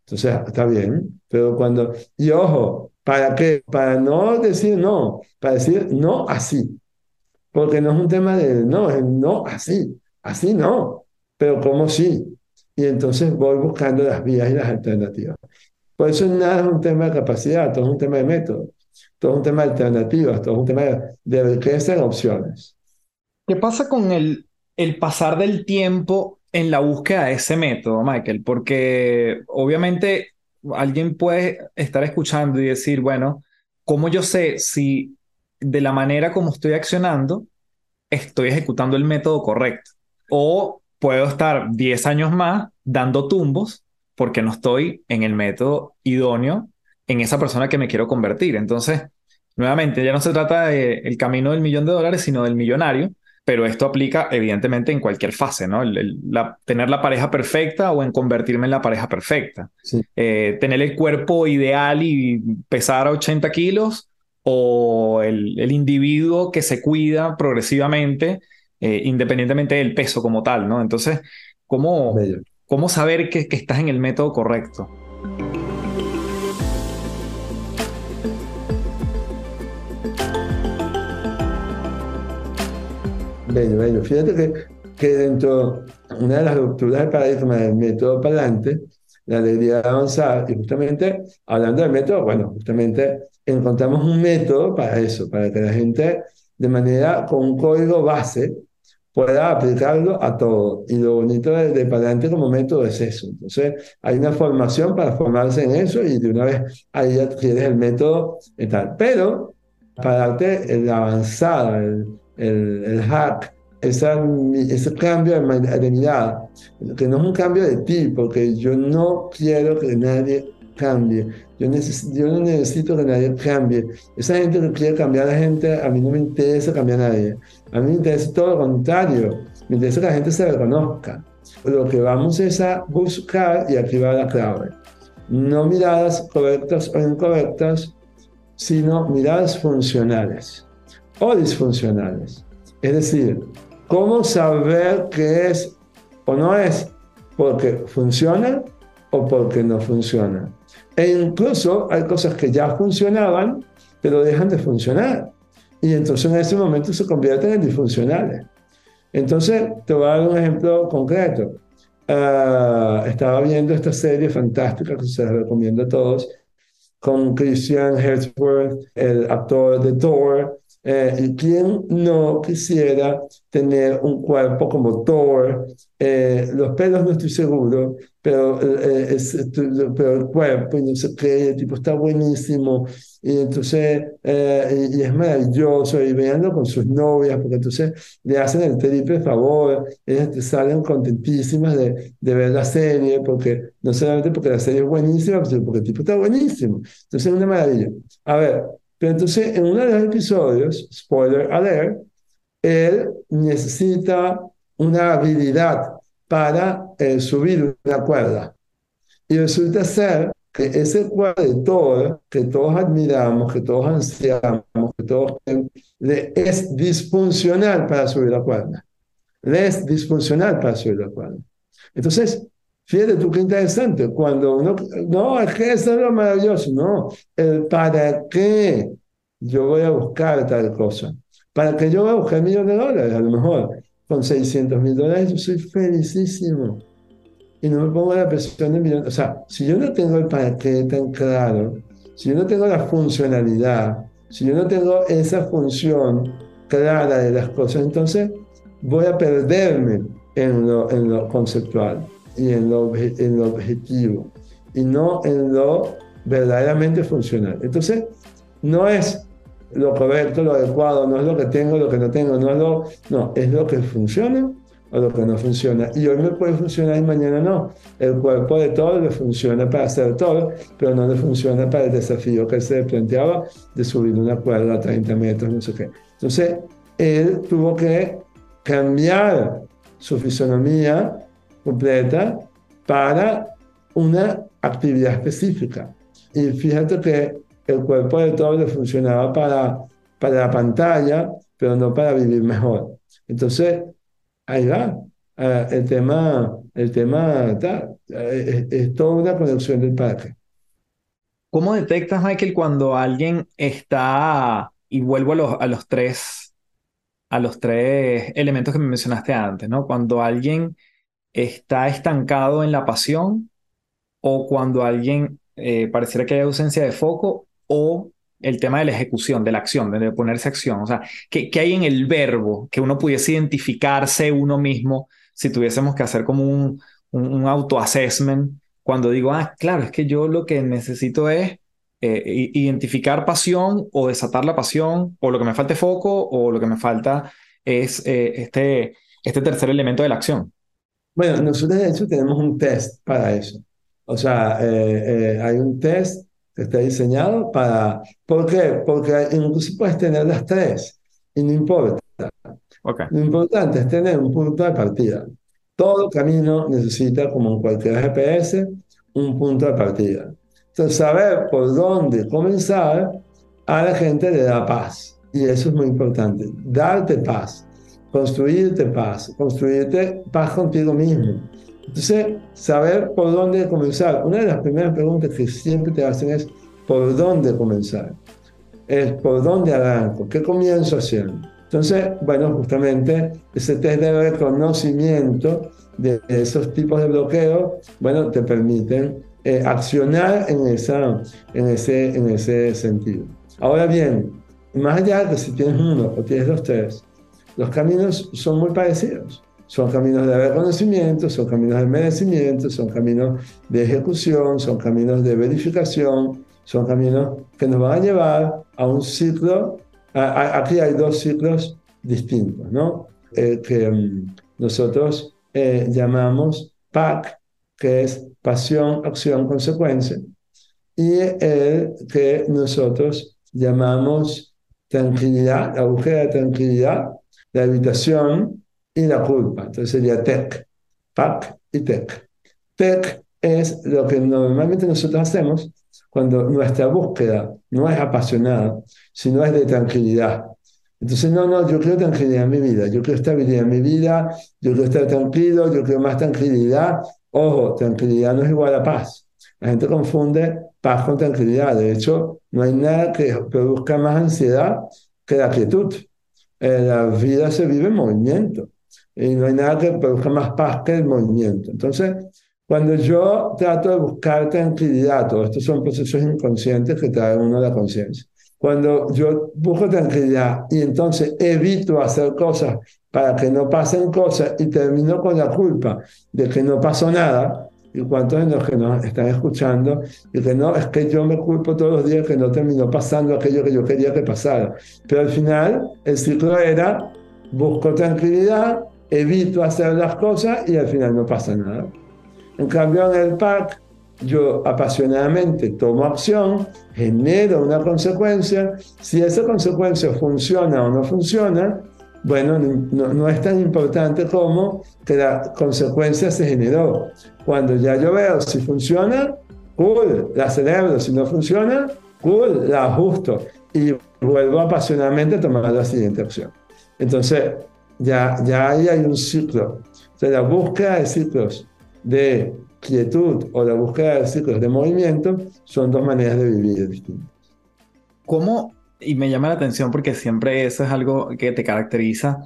Speaker 2: Sea, está bien, pero cuando... Y ojo, ¿para qué? Para no decir no, para decir no así. Porque no es un tema de no, es no así. Así no pero ¿cómo sí? Y entonces voy buscando las vías y las alternativas. Por eso nada es un tema de capacidad, todo es un tema de método, todo es un tema de alternativas, todo es un tema de, que sean opciones.
Speaker 1: ¿Qué pasa con el, el pasar del tiempo en la búsqueda de ese método, Michael? Porque obviamente alguien puede estar escuchando y decir, bueno, ¿cómo yo sé si de la manera como estoy accionando estoy ejecutando el método correcto? O puedo estar 10 años más dando tumbos porque no estoy en el método idóneo en esa persona que me quiero convertir. Entonces, nuevamente, ya no se trata del camino del millón de dólares, sino del millonario, pero esto aplica evidentemente en cualquier fase, ¿no? la, tener la pareja perfecta o en convertirme en la pareja perfecta. Eh, tener el cuerpo ideal y pesar 80 kilos o el, el individuo que se cuida progresivamente eh, independientemente del peso como tal, ¿no? Entonces, ¿cómo, ¿cómo saber que, que estás en el método correcto?
Speaker 2: Bello, bello. Fíjate que, que dentro de una de las rupturas del paradigma del método para adelante, la alegría de avanzar, y justamente hablando del método, bueno, justamente encontramos un método para eso, para que la gente de manera con un código base pueda aplicarlo a todo. Y lo bonito de, de para adelante como método es eso. Entonces, hay una formación para formarse en eso y de una vez ahí adquieres el método y tal. Pero para darte la avanzada, el, el, hack, esa, ese cambio de, mirada, que no es un cambio de ti, porque yo no quiero que nadie cambie. Yo, yo no necesito que nadie cambie. Esa gente que quiere cambiar a la gente, a mí no me interesa cambiar a nadie. A mí me interesa todo lo contrario. Me interesa que la gente se reconozca. Lo que vamos es a buscar, y aquí va la clave, no miradas correctas o incorrectas, sino miradas funcionales o disfuncionales. Es decir, cómo saber qué es o no es porque funciona o porque no funciona. E incluso hay cosas que ya funcionaban, pero dejan de funcionar. Y entonces en ese momento se convierten en disfuncionales. Entonces, te voy a dar un ejemplo concreto. Uh, estaba viendo esta serie fantástica que se la recomiendo a todos, con Christian Hemsworth, el actor de Thor, eh, ¿Quién no quisiera tener un cuerpo como Thor? Eh, los pelos no estoy seguro, pero, eh, pero el cuerpo y no sé qué, el tipo está buenísimo y entonces eh, y, es maravilloso y veanlo con sus novias porque entonces le hacen el triple favor, ellas salen contentísimas de, de ver la serie porque no solamente porque la serie es buenísima, sino porque el tipo está buenísimo. Entonces es una maravilla. A ver, pero entonces, en uno de los episodios, spoiler alert, él necesita una habilidad para eh, subir una cuerda. Y resulta ser que ese cuadro que todos admiramos, que todos ansiamos, que todos le es disfuncional para subir la cuerda. Le es disfuncional para subir la cuerda. Entonces, fíjate tú qué interesante, cuando uno, no, es que eso es lo maravilloso, no, el para qué yo voy a buscar tal cosa. Para que yo voy a buscar millones de dólares, a lo mejor, con 600 mil dólares, yo soy felicísimo. Y no me pongo la presión de millones. O sea, si yo no tengo el para qué tan claro, si yo no tengo la funcionalidad, si yo no tengo esa función clara de las cosas, entonces voy a perderme en lo, en lo conceptual y en lo, en lo objetivo y no en lo verdaderamente funcional. Entonces, no es lo correcto, lo adecuado, no es lo que tengo, lo que no tengo, no es lo, no, es lo que funciona o lo que no funciona. Y hoy me puede funcionar y mañana no. El cuerpo de todo le funciona para hacer todo, pero no le funciona para el desafío que se planteaba de subir una cuerda a 30 metros, no sé qué. Entonces, él tuvo que cambiar su fisonomía completa para una actividad específica. Y fíjate que el cuerpo de todo le funcionaba para, para la pantalla, pero no para vivir mejor. Entonces, ahí va. Eh, el tema, el tema está, eh, es, toda una conexión del parque.
Speaker 1: ¿Cómo detectas, Michael, cuando alguien está, y vuelvo a los, a los tres, a los tres elementos que me mencionaste antes, ¿no? Cuando alguien está estancado en la pasión o cuando alguien eh, pareciera que hay ausencia de foco o el tema de la ejecución, de la acción, de ponerse acción. O sea, ¿qué, ¿qué, hay en el verbo que uno pudiese identificarse uno mismo si tuviésemos que hacer como un, un, un auto-assessment? Cuando digo, ah, claro, es que yo lo que necesito es eh, identificar pasión o desatar la pasión, o lo que me falta foco, o lo que me falta es eh, este, este tercer elemento de la acción.
Speaker 2: Bueno, nosotros de hecho tenemos un test para eso. O sea, eh, hay un test que está diseñado para... ¿Por qué? Porque incluso puedes tener las tres y no importa. Okay. Lo importante es tener un punto de partida. Todo camino necesita, como en cualquier GPS, un punto de partida. Entonces, saber por dónde comenzar a la gente le da paz. Y eso es muy importante. Darte paz, construirte paz, construirte paz contigo mismo. Entonces, saber por dónde comenzar. Una de las primeras preguntas que siempre te hacen es, ¿por dónde comenzar? Es, ¿por dónde arranco? ¿Qué comienzo haciendo? Entonces, bueno, justamente ese test de reconocimiento de esos tipos de bloqueos, bueno, te permiten eh, accionar en, esa, en, ese, en ese sentido. Ahora bien, más allá de si tienes uno o tienes los tres, los caminos son muy parecidos. Son caminos de reconocimiento, son caminos de merecimiento, son caminos de ejecución, son caminos de verificación, son caminos que nos van a llevar a un ciclo. aquí hay dos ciclos distintos, ¿no? Eh, que mm, nosotros eh, llamamos PAC, que es pasión, acción, consecuencia, y el que nosotros llamamos tranquilidad, la búsqueda de tranquilidad, la evitación y la culpa. Entonces sería TEC, PAC y TEC. TEC es lo que normalmente nosotros hacemos cuando nuestra búsqueda no es apasionada, sino es de tranquilidad. Entonces, no, no, yo quiero tranquilidad en mi vida, yo quiero estabilidad en mi vida, yo quiero estar tranquilo, yo quiero más tranquilidad, Ojo, tranquilidad no es igual a paz. La gente confunde paz con tranquilidad. De hecho, no hay nada que produzca más ansiedad que la quietud. Eh, la vida se vive en movimiento y no hay nada que produzca más paz que el movimiento. Entonces, cuando yo trato de buscar tranquilidad, todos estos son procesos inconscientes que trae uno la conciencia. Cuando yo busco tranquilidad y entonces evito hacer cosas para que no pasen cosas y termino con la culpa de que no pasó nada, y cuántos de los que nos están escuchando, y que no, es que yo me culpo todos los días que no terminó pasando aquello que yo quería que pasara. Pero al final el ciclo era, busco tranquilidad, evito hacer las cosas y al final no pasa nada. En cambio en el PAC, yo apasionadamente tomo acción, genero una consecuencia, si esa consecuencia funciona o no funciona, bueno, no, es tan importante como que la consecuencia se generó. Cuando ya yo veo si funciona, cool, la celebro. Si no funciona, cool, la ajusto. Y vuelvo apasionadamente a tomar la siguiente opción. Entonces, ya, ya ahí hay un ciclo. O la búsqueda de ciclos de quietud o la búsqueda de ciclos de movimiento son dos maneras de vivir distintas.
Speaker 1: ¿Cómo y me llama la atención porque siempre eso es algo que te caracteriza.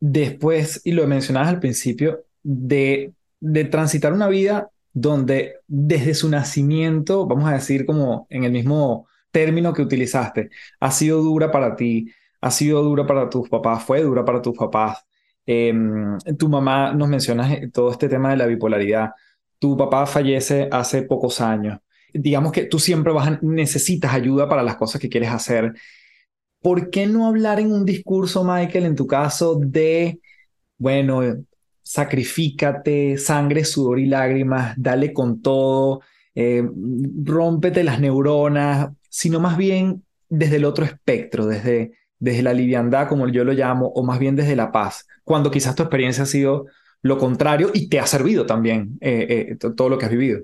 Speaker 1: Después, y lo mencionabas al principio, de, de transitar una vida donde desde su nacimiento, vamos a decir como en el mismo término que utilizaste, ha sido dura para ti, ha sido dura para tus papás, fue dura para tus papás. Em, tu mamá nos mencionas todo este tema de la bipolaridad. Tu papá fallece hace pocos años digamos que tú siempre vas necesitas ayuda para las cosas que quieres hacer. ¿Por qué no hablar en un discurso, Michael, en tu caso, de, bueno, sacrifícate, sangre, sudor y lágrimas, dale con todo, eh, rómpete las neuronas, sino más bien desde el otro espectro, desde, desde la liviandad, como yo lo llamo, o más bien desde la paz, cuando quizás tu experiencia ha sido lo contrario y te ha servido también eh, eh, todo lo que has vivido.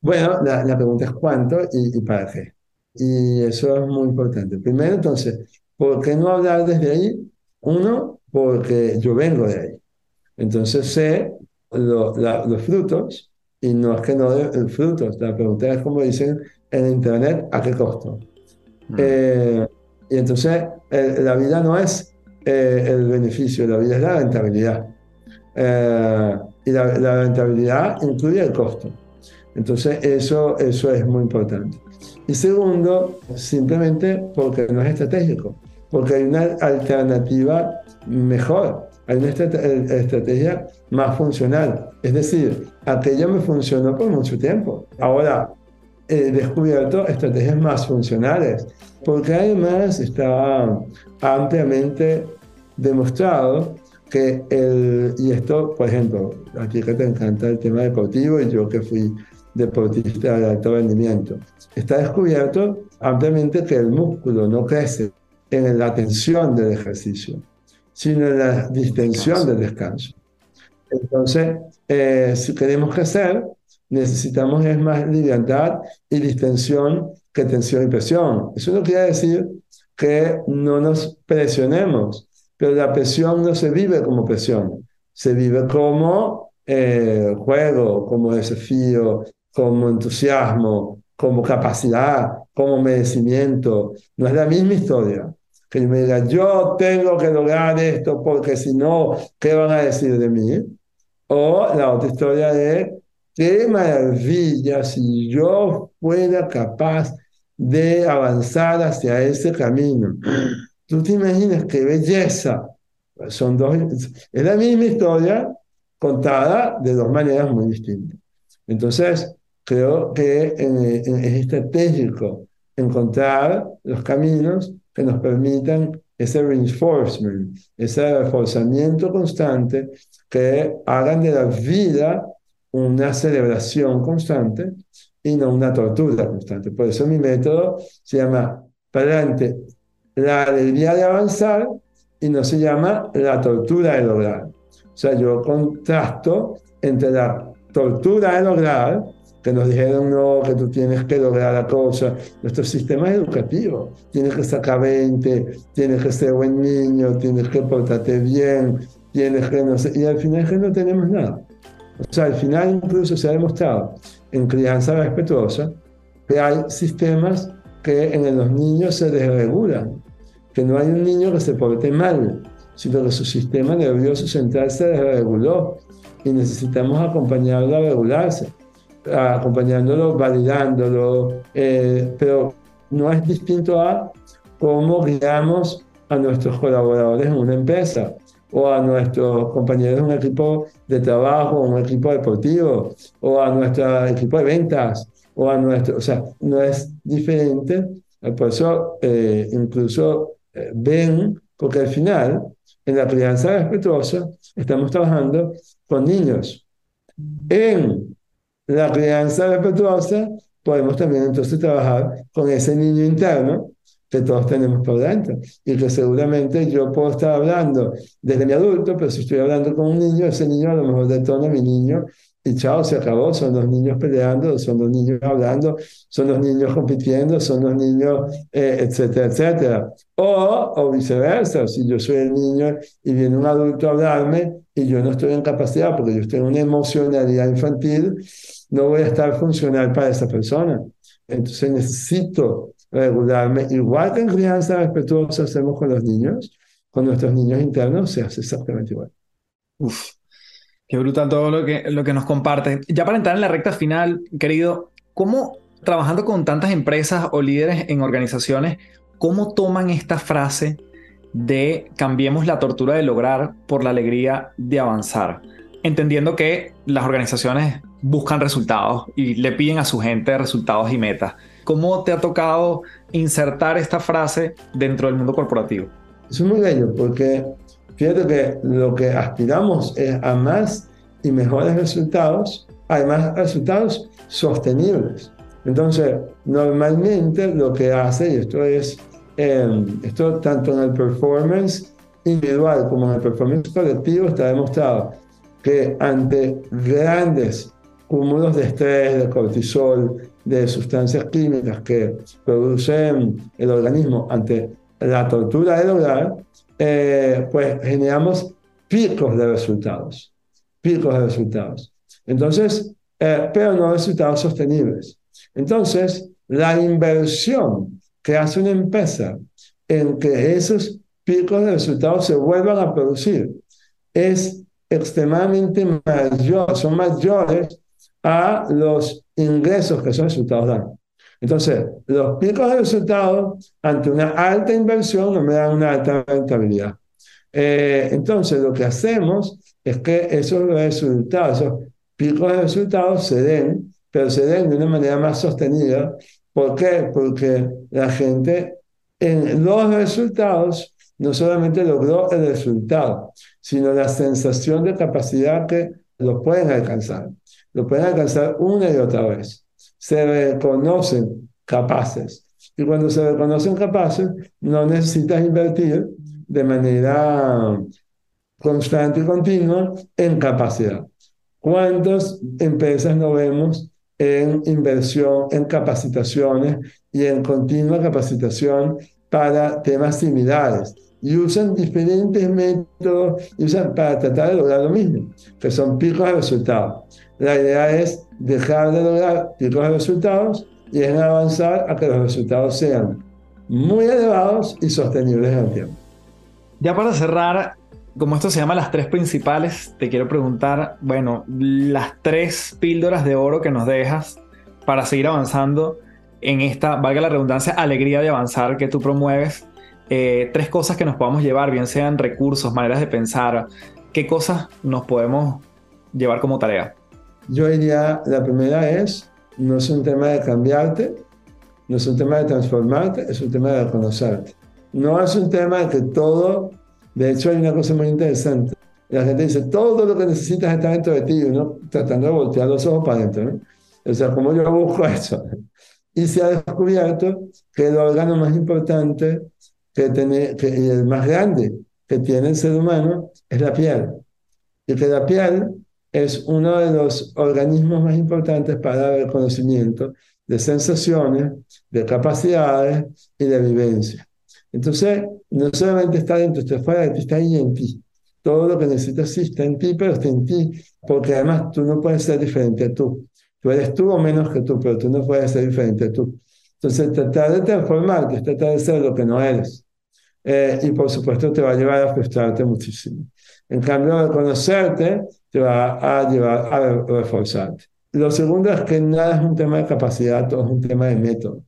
Speaker 2: Bueno, la, la pregunta es cuánto y, y, para qué. Y eso es muy importante. Primero, entonces, ¿por qué no hablar desde ahí? Uno, porque yo vengo de ahí. Entonces sé lo, los frutos y no es que no den frutos. La pregunta es, como dicen en Internet, ¿a qué costo? Mm. Eh, y entonces la vida no es eh, el beneficio, la vida es la rentabilidad. Eh, y la, la rentabilidad incluye el costo. Entonces, eso, eso es muy importante. Y segundo, simplemente porque no es estratégico, porque hay una alternativa mejor, hay una estrategia más funcional. Es decir, aquello me funcionó por mucho tiempo. Ahora he descubierto estrategias más funcionales, porque además está ampliamente demostrado que el, y esto, por ejemplo, a ti que te encanta el tema deportivo y yo que fui deportista de alto rendimiento, está descubierto ampliamente que el músculo no crece en la tensión del ejercicio, sino en la distensión del descanso. Entonces, eh, si queremos crecer, necesitamos es más libertad y distensión que tensión y presión. Eso no quiere decir que no nos presionemos, pero la presión no se vive como presión, se vive como eh, juego, como desafío, como entusiasmo, como capacidad, como merecimiento. No es la misma historia. Que me diga, yo tengo que lograr esto porque si no, ¿qué van a decir de mí? O la otra historia de, qué maravilla si yo fuera capaz de avanzar hacia ese camino. Tú te imaginas qué belleza. Son dos, es la misma historia contada de dos maneras muy distintas. Entonces, creo que es estratégico encontrar los caminos que nos permitan ese reinforcement, ese reforzamiento constante que hagan de la vida una celebración constante y no una tortura constante. Por eso mi método se llama para adelante la alegría de avanzar y no se llama la tortura de lograr. O sea, yo contrasto entre la tortura de lograr, que nos dijeron no, que tú tienes que lograr la cosa. Nuestro sistema educativo, tienes que sacar 20, tienes que ser buen niño, tienes que portarte bien, tienes que no sé, y al final que no tenemos nada. O sea, al final incluso se ha demostrado en crianza respetuosa que hay sistemas que en los niños se desregulan, que no hay un niño que se porte mal, sino que su sistema nervioso central se desreguló y necesitamos acompañarlo a regularse, acompañándolo, validándolo, eh, pero no es distinto a cómo guiamos a nuestros colaboradores en una empresa o a nuestros compañeros en un equipo de trabajo, un equipo deportivo, o a nuestro equipo de ventas, o a nuestro, o sea, no es diferente. Por eso eh, incluso eh, ven, porque al final, en la crianza respetuosa, estamos trabajando con niños. En la crianza respetuosa, podemos también entonces trabajar con ese niño interno que todos tenemos por dentro y que seguramente yo puedo estar hablando desde mi adulto, pero si estoy hablando con un niño, ese niño a lo mejor detona a mi niño y chao, se acabó, son los niños peleando, son los niños hablando, son los niños compitiendo, son los niños, eh, etcétera, etcétera. O, o viceversa, si yo soy el niño y viene un adulto a hablarme y yo no estoy en capacidad porque yo en una emocionalidad infantil, no voy a estar funcional para esa persona. Entonces necesito regularme, igual que en crianza respetuosa hacemos con los niños, con nuestros niños internos se hace exactamente igual.
Speaker 1: Uf, qué brutal todo lo que, lo que nos comparte. Ya para entrar en la recta final, querido, ¿cómo trabajando con tantas empresas o líderes en organizaciones, cómo toman esta frase de cambiemos la tortura de lograr por la alegría de avanzar? Entendiendo que las organizaciones buscan resultados y le piden a su gente resultados y metas. ¿Cómo te ha tocado insertar esta frase dentro del mundo corporativo?
Speaker 2: Es muy bello porque fíjate que lo que aspiramos es a más y mejores resultados, además resultados sostenibles. Entonces, normalmente lo que hace, y esto es, em, esto tanto en el performance individual como en el performance colectivo está demostrado que ante grandes cúmulos de estrés, de cortisol, de sustancias químicas que producen el organismo ante la tortura de lograr, eh, pues generamos picos de resultados, picos de resultados. Entonces, eh, pero no resultados sostenibles. Entonces, la inversión que hace una empresa en que esos picos de resultados se vuelvan a producir es extremadamente mayor, son mayores a los ingresos que esos resultados dan. Entonces, los picos de resultados ante una alta inversión no me dan una alta rentabilidad. Eh, entonces, lo que hacemos es que esos resultados, esos picos de resultados se den, pero se den de una manera más sostenida. ¿Por qué? Porque la gente en los resultados no solamente logró el resultado, sino la sensación de capacidad que lo pueden alcanzar. Lo pueden alcanzar una y otra vez. Se reconocen capaces. Y cuando se reconocen capaces, no necesitas invertir de manera constante y continua en capacidad. ¿Cuántas empresas no vemos en inversión, en capacitaciones y en continua capacitación para temas similares? Y usan diferentes métodos y usan para tratar de lograr lo mismo, que son picos de resultados. La idea es dejar de lograr de resultados y es avanzar a que los resultados sean muy elevados y sostenibles en el tiempo.
Speaker 1: Ya para cerrar, como esto se llama las tres principales, te quiero preguntar, bueno, las tres píldoras de oro que nos dejas para seguir avanzando en esta, valga la redundancia, alegría de avanzar que tú promueves. Eh, tres cosas que nos podamos llevar, bien sean recursos, maneras de pensar, ¿qué cosas nos podemos llevar como tarea?
Speaker 2: Yo diría, la primera es, no es un tema de cambiarte, no es un tema de transformarte, es un tema de conocerte. No es un tema de que todo de hecho, hay una cosa muy interesante. La gente dice, todo lo que necesitas está dentro de ti, uno tratando de voltear los ojos para adentro. ¿no? O sea, ¿cómo yo busco eso? Y se ha descubierto que el órgano más importante que tiene, que, y el más grande que tiene el ser humano es la piel. Y que la piel es uno de los organismos más importantes para el conocimiento de sensaciones, de capacidades y de vivencia. Entonces, no solamente está dentro, está fuera de ti, está ahí en ti. Todo lo que necesitas sí está en ti, pero está en ti, porque además tú no puedes ser diferente a tú. Tú eres tú o menos que tú, pero tú no puedes ser diferente a tú. Entonces, tratar de transformarte es tratar de ser lo que no eres. Eh, y por supuesto te va a llevar a frustrarte muchísimo. En cambio, conocerte te va a llevar a reforzarte. Lo segundo es que nada es un tema de capacidad, todo es un tema de método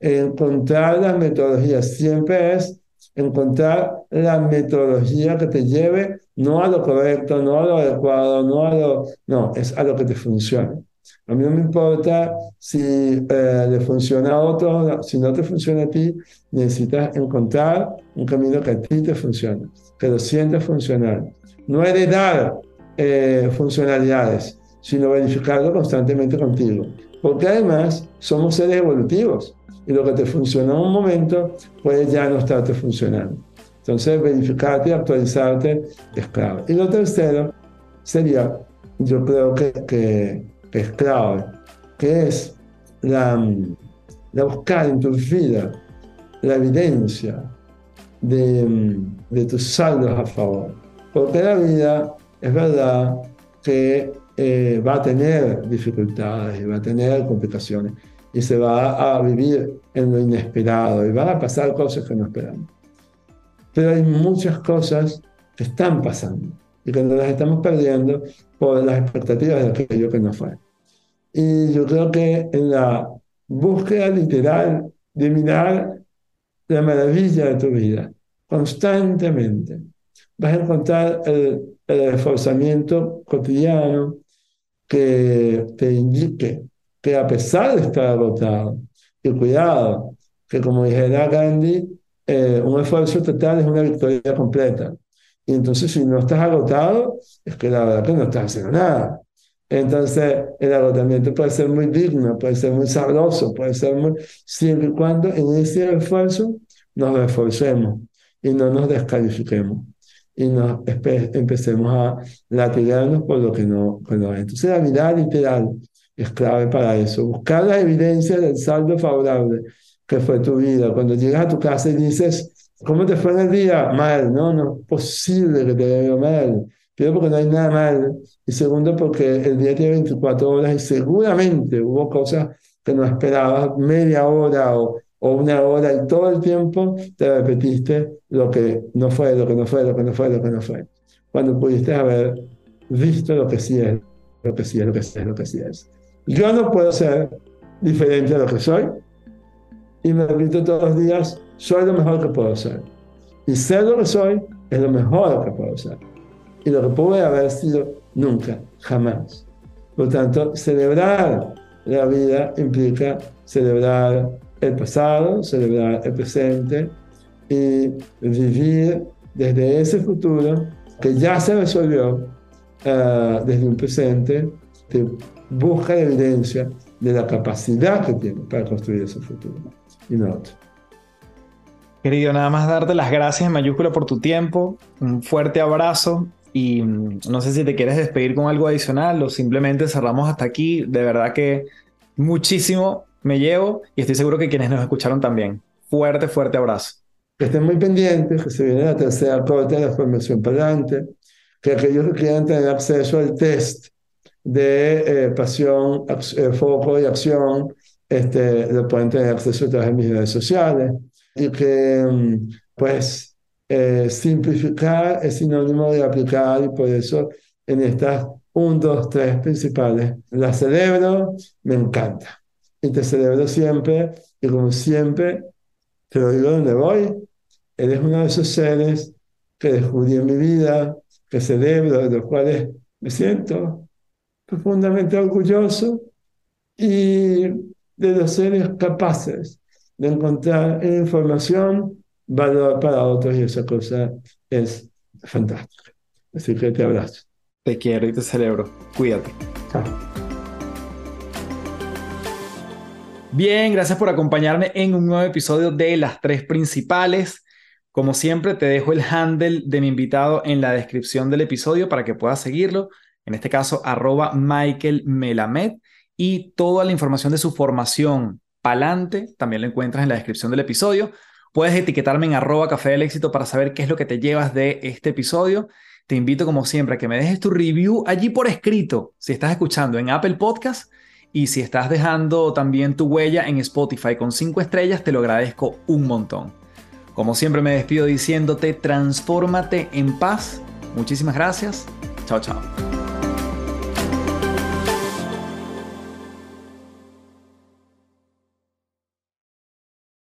Speaker 2: encontrar las metodologías. Siempre es encontrar la metodología que te lleve no a lo correcto, no a lo adecuado, no a lo... No, es a lo que te funcione. A mí no me importa si eh, le funciona a otro, si no te funciona a ti, necesitas encontrar un camino que a ti te funcione, que lo sientas funcional. No heredar eh, funcionalidades, sino verificarlo constantemente contigo. Porque además somos seres evolutivos y lo que te funcionó en un momento puede ya no estarte funcionando. Entonces, verificarte y actualizarte es clave. Y lo tercero sería, yo creo que, que, es clave, que es la, la, buscar en tu vida la evidencia de, de tus saldos a favor. Porque la vida es verdad que eh, va a tener dificultades y va a tener complicaciones y se va a vivir en lo inesperado y van a pasar cosas que no esperamos. Pero hay muchas cosas que están pasando y que nos las estamos perdiendo por las expectativas de aquello que no fue. Y yo creo que en la búsqueda literal de mirar la maravilla de tu vida, constantemente, vas a encontrar el, el reforzamiento cotidiano que te indique que a pesar de estar agotado, y cuidado, que como dijera Gandhi, eh, un esfuerzo total es una victoria completa. Y entonces si no estás agotado, es que la verdad que no estás haciendo nada. Entonces el agotamiento puede ser muy digno, puede ser muy sabroso, puede ser muy... siempre y cuando en ese esfuerzo nos esforcemos y no nos descalifiquemos y nos empecemos a latigarnos por lo que no, que no es. Entonces la mirada literal es clave para eso. Buscar la evidencia del saldo favorable que fue tu vida. Cuando llegas a tu casa y dices, ¿cómo te fue en el día? Mal, no, no es posible que te vaya mal. Primero porque no hay nada mal y segundo porque el día tiene 24 horas y seguramente hubo cosas que no esperabas, media hora o, o una hora y todo el tiempo te repetiste lo que no fue, lo que no fue, lo que no fue, lo que no fue. Cuando pudiste haber visto lo que sí es, lo que sí es, lo que sí es, lo que sí es. yo no puedo ser diferente a lo que soy. Y me repito todos los días, soy lo mejor que puedo ser. Y ser lo que soy es lo mejor que puedo ser. Y lo que pude haber sido nunca, jamás. Por tanto, celebrar la vida implica celebrar el pasado, celebrar el presente y vivir desde ese futuro que ya se resolvió uh, desde un presente que busca evidencia de la capacidad que tiene para construir ese futuro y no otro.
Speaker 1: Querido, nada más darte las gracias en mayúscula por tu tiempo, un fuerte abrazo y mm, no sé si te quieres despedir con algo adicional o simplemente cerramos hasta aquí. De verdad que muchísimo me llevo y estoy seguro que quienes nos escucharon también. Fuerte, fuerte abrazo.
Speaker 2: Que estén muy pendientes, que se viene la tercera corte de la formación adelante, que aquellos que quieran tener acceso al test de eh, pasión, eh, foco y acción, este, lo pueden tener acceso a través de mis redes sociales. Y que mm, pues eh, simplificar es sinónimo de aplicar y por eso en estas un, dos, tres principales. La celebro, me encanta. Y te celebro siempre y como siempre te lo digo donde voy, eres uno de esos seres que descubrí en mi vida, que celebro, de los cuales me siento profundamente orgulloso. Y de los seres capaces de encontrar información valor para otros y esa cosa es fantástica. Así que te abrazo.
Speaker 1: Te quiero y te celebro. Cuídate. Chao. Bien, gracias por acompañarme en un nuevo episodio de Las Tres Principales. Como siempre, te dejo el handle de mi invitado en la descripción del episodio para que puedas seguirlo en este caso arroba Michael Melamed, y toda la información de su formación Palante también lo encuentras en la descripción del episodio. Puedes etiquetarme en arroba café del éxito para saber qué es lo que te llevas de este episodio. Te invito como siempre a que me dejes tu review allí por escrito si estás escuchando en Apple Podcast y si estás dejando también tu huella en Spotify con cinco estrellas, te lo agradezco un montón. Como siempre me despido diciéndote, transfórmate en paz. Muchísimas gracias. Chao, chao.